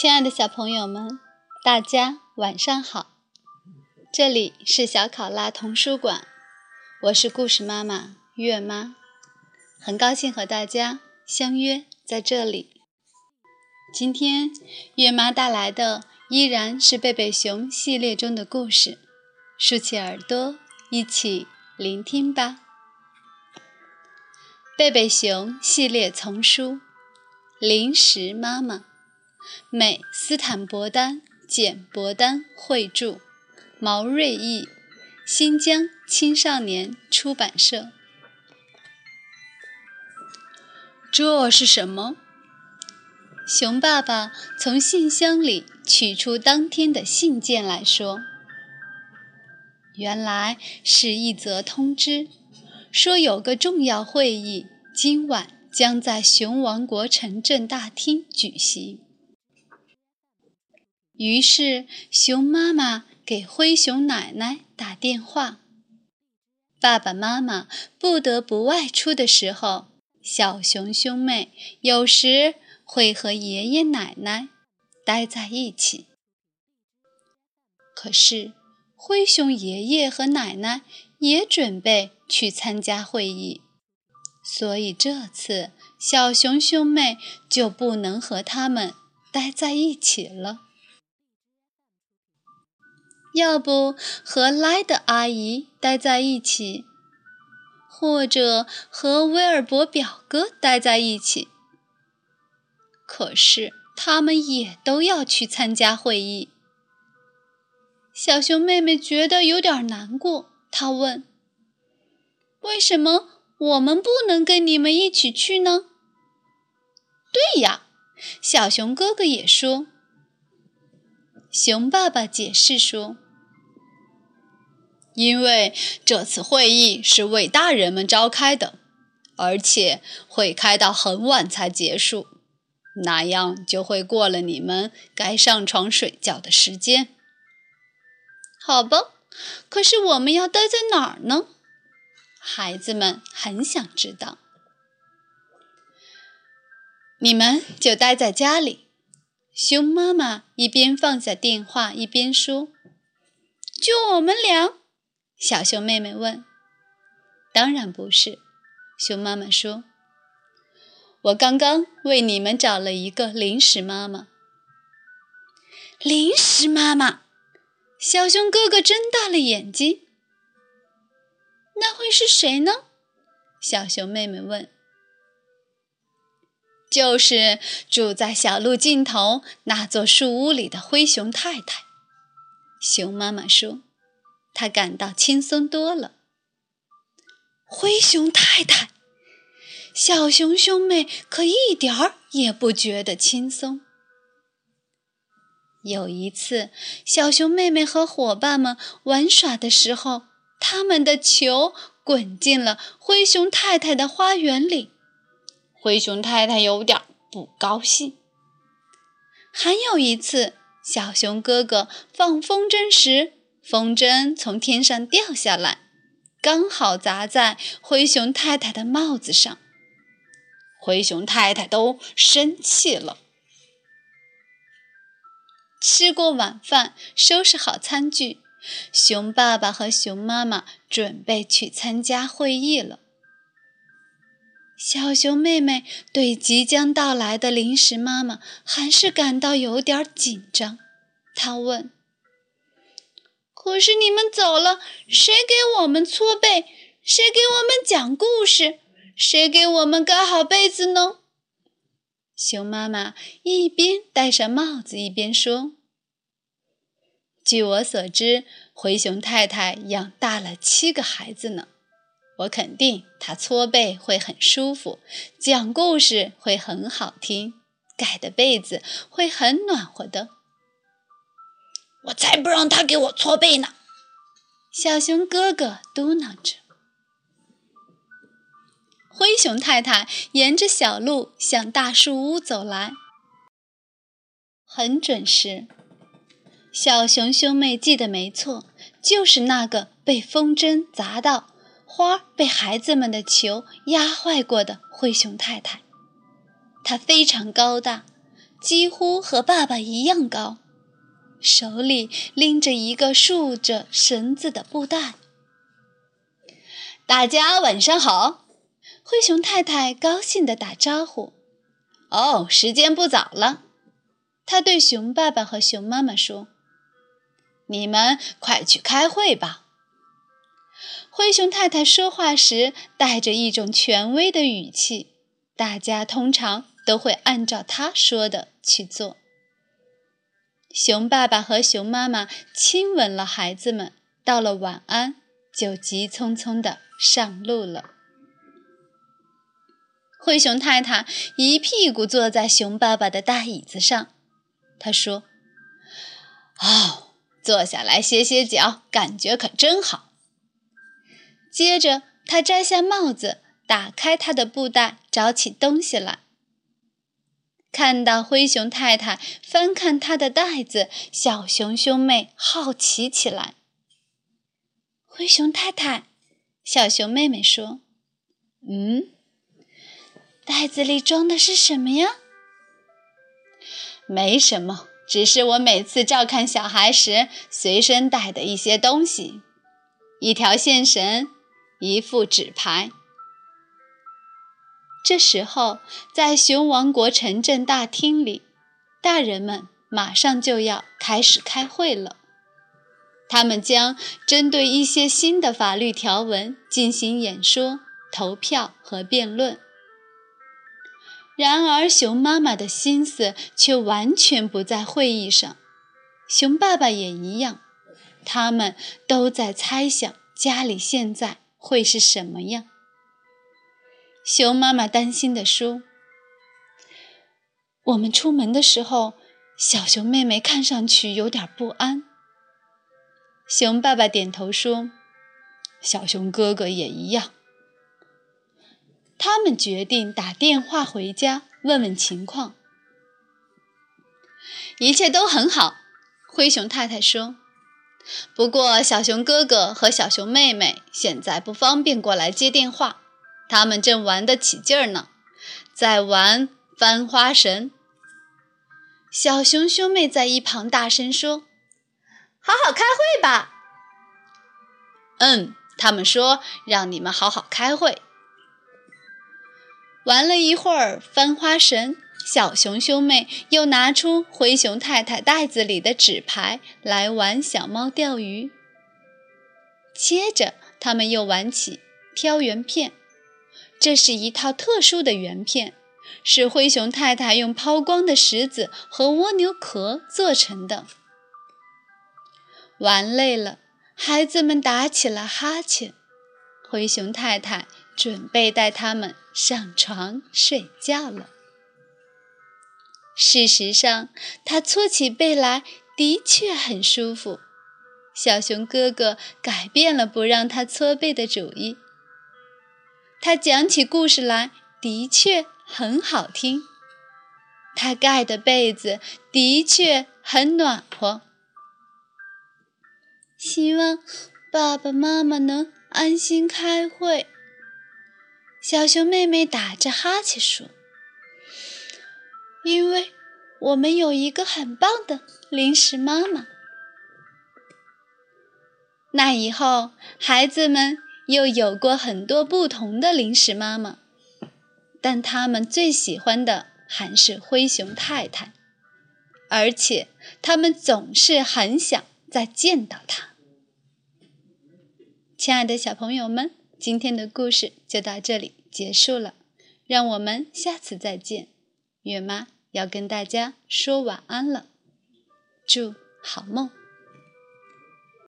亲爱的小朋友们，大家晚上好！这里是小考拉童书馆，我是故事妈妈月妈，很高兴和大家相约在这里。今天月妈带来的依然是贝贝熊系列中的故事，竖起耳朵一起聆听吧。贝贝熊系列丛书《零食妈妈》，美斯坦伯丹、简伯丹绘著，毛瑞译，新疆青少年出版社。这是什么？熊爸爸从信箱里取出当天的信件来说：“原来是一则通知。”说有个重要会议，今晚将在熊王国城镇大厅举行。于是，熊妈妈给灰熊奶奶打电话。爸爸妈妈不得不外出的时候，小熊兄妹有时会和爷爷奶奶待在一起。可是，灰熊爷爷和奶奶也准备。去参加会议，所以这次小熊兄妹就不能和他们待在一起了。要不和莱德阿姨待在一起，或者和威尔伯表哥待在一起。可是他们也都要去参加会议。小熊妹妹觉得有点难过，她问。为什么我们不能跟你们一起去呢？对呀，小熊哥哥也说。熊爸爸解释说：“因为这次会议是为大人们召开的，而且会开到很晚才结束，那样就会过了你们该上床睡觉的时间。”好吧，可是我们要待在哪儿呢？孩子们很想知道，你们就待在家里。熊妈妈一边放下电话一边说：“就我们俩？”小熊妹妹问。“当然不是。”熊妈妈说，“我刚刚为你们找了一个临时妈妈。”临时妈妈，小熊哥哥睁大了眼睛。那会是谁呢？小熊妹妹问。就是住在小路尽头那座树屋里的灰熊太太。熊妈妈说，他感到轻松多了。灰熊太太，小熊兄妹可一点儿也不觉得轻松。有一次，小熊妹妹和伙伴们玩耍的时候。他们的球滚进了灰熊太太的花园里，灰熊太太有点不高兴。还有一次，小熊哥哥放风筝时，风筝从天上掉下来，刚好砸在灰熊太太的帽子上，灰熊太太都生气了。吃过晚饭，收拾好餐具。熊爸爸和熊妈妈准备去参加会议了。小熊妹妹对即将到来的临时妈妈还是感到有点紧张。她问：“可是你们走了，谁给我们搓背？谁给我们讲故事？谁给我们盖好被子呢？”熊妈妈一边戴上帽子一边说。据我所知，灰熊太太养大了七个孩子呢。我肯定她搓背会很舒服，讲故事会很好听，盖的被子会很暖和的。我才不让他给我搓背呢！小熊哥哥嘟囔着。灰熊太太沿着小路向大树屋走来，很准时。小熊兄妹记得没错，就是那个被风筝砸到、花被孩子们的球压坏过的灰熊太太。她非常高大，几乎和爸爸一样高，手里拎着一个束着绳子的布袋。大家晚上好，灰熊太太高兴地打招呼。哦，时间不早了，他对熊爸爸和熊妈妈说：“你们快去开会吧。”灰熊太太说话时带着一种权威的语气，大家通常都会按照她说的去做。熊爸爸和熊妈妈亲吻了孩子们，道了晚安，就急匆匆地上路了。灰熊太太一屁股坐在熊爸爸的大椅子上，他说：“哦，坐下来歇歇脚，感觉可真好。”接着，他摘下帽子，打开他的布袋，找起东西来。看到灰熊太太翻看他的袋子，小熊兄妹好奇起来。灰熊太太，小熊妹妹说：“嗯，袋子里装的是什么呀？”“没什么，只是我每次照看小孩时随身带的一些东西，一条线绳。”一副纸牌。这时候，在熊王国城镇大厅里，大人们马上就要开始开会了。他们将针对一些新的法律条文进行演说、投票和辩论。然而，熊妈妈的心思却完全不在会议上，熊爸爸也一样，他们都在猜想家里现在。会是什么样？熊妈妈担心地说：“我们出门的时候，小熊妹妹看上去有点不安。”熊爸爸点头说：“小熊哥哥也一样。”他们决定打电话回家问问情况。一切都很好，灰熊太太说。不过，小熊哥哥和小熊妹妹现在不方便过来接电话，他们正玩得起劲儿呢，在玩翻花绳。小熊兄妹在一旁大声说：“好好开会吧。”“嗯，他们说让你们好好开会。”玩了一会儿翻花绳。小熊兄妹又拿出灰熊太太袋子里的纸牌来玩小猫钓鱼。接着，他们又玩起飘圆片。这是一套特殊的圆片，是灰熊太太用抛光的石子和蜗牛壳做成的。玩累了，孩子们打起了哈欠。灰熊太太准备带他们上床睡觉了。事实上，他搓起背来的确很舒服。小熊哥哥改变了不让他搓背的主意。他讲起故事来的确很好听。他盖的被子的确很暖和。希望爸爸妈妈能安心开会。小熊妹妹打着哈欠说。因为我们有一个很棒的零食妈妈。那以后，孩子们又有过很多不同的零食妈妈，但他们最喜欢的还是灰熊太太，而且他们总是很想再见到她。亲爱的小朋友们，今天的故事就到这里结束了，让我们下次再见，月妈。要跟大家说晚安了，祝好梦。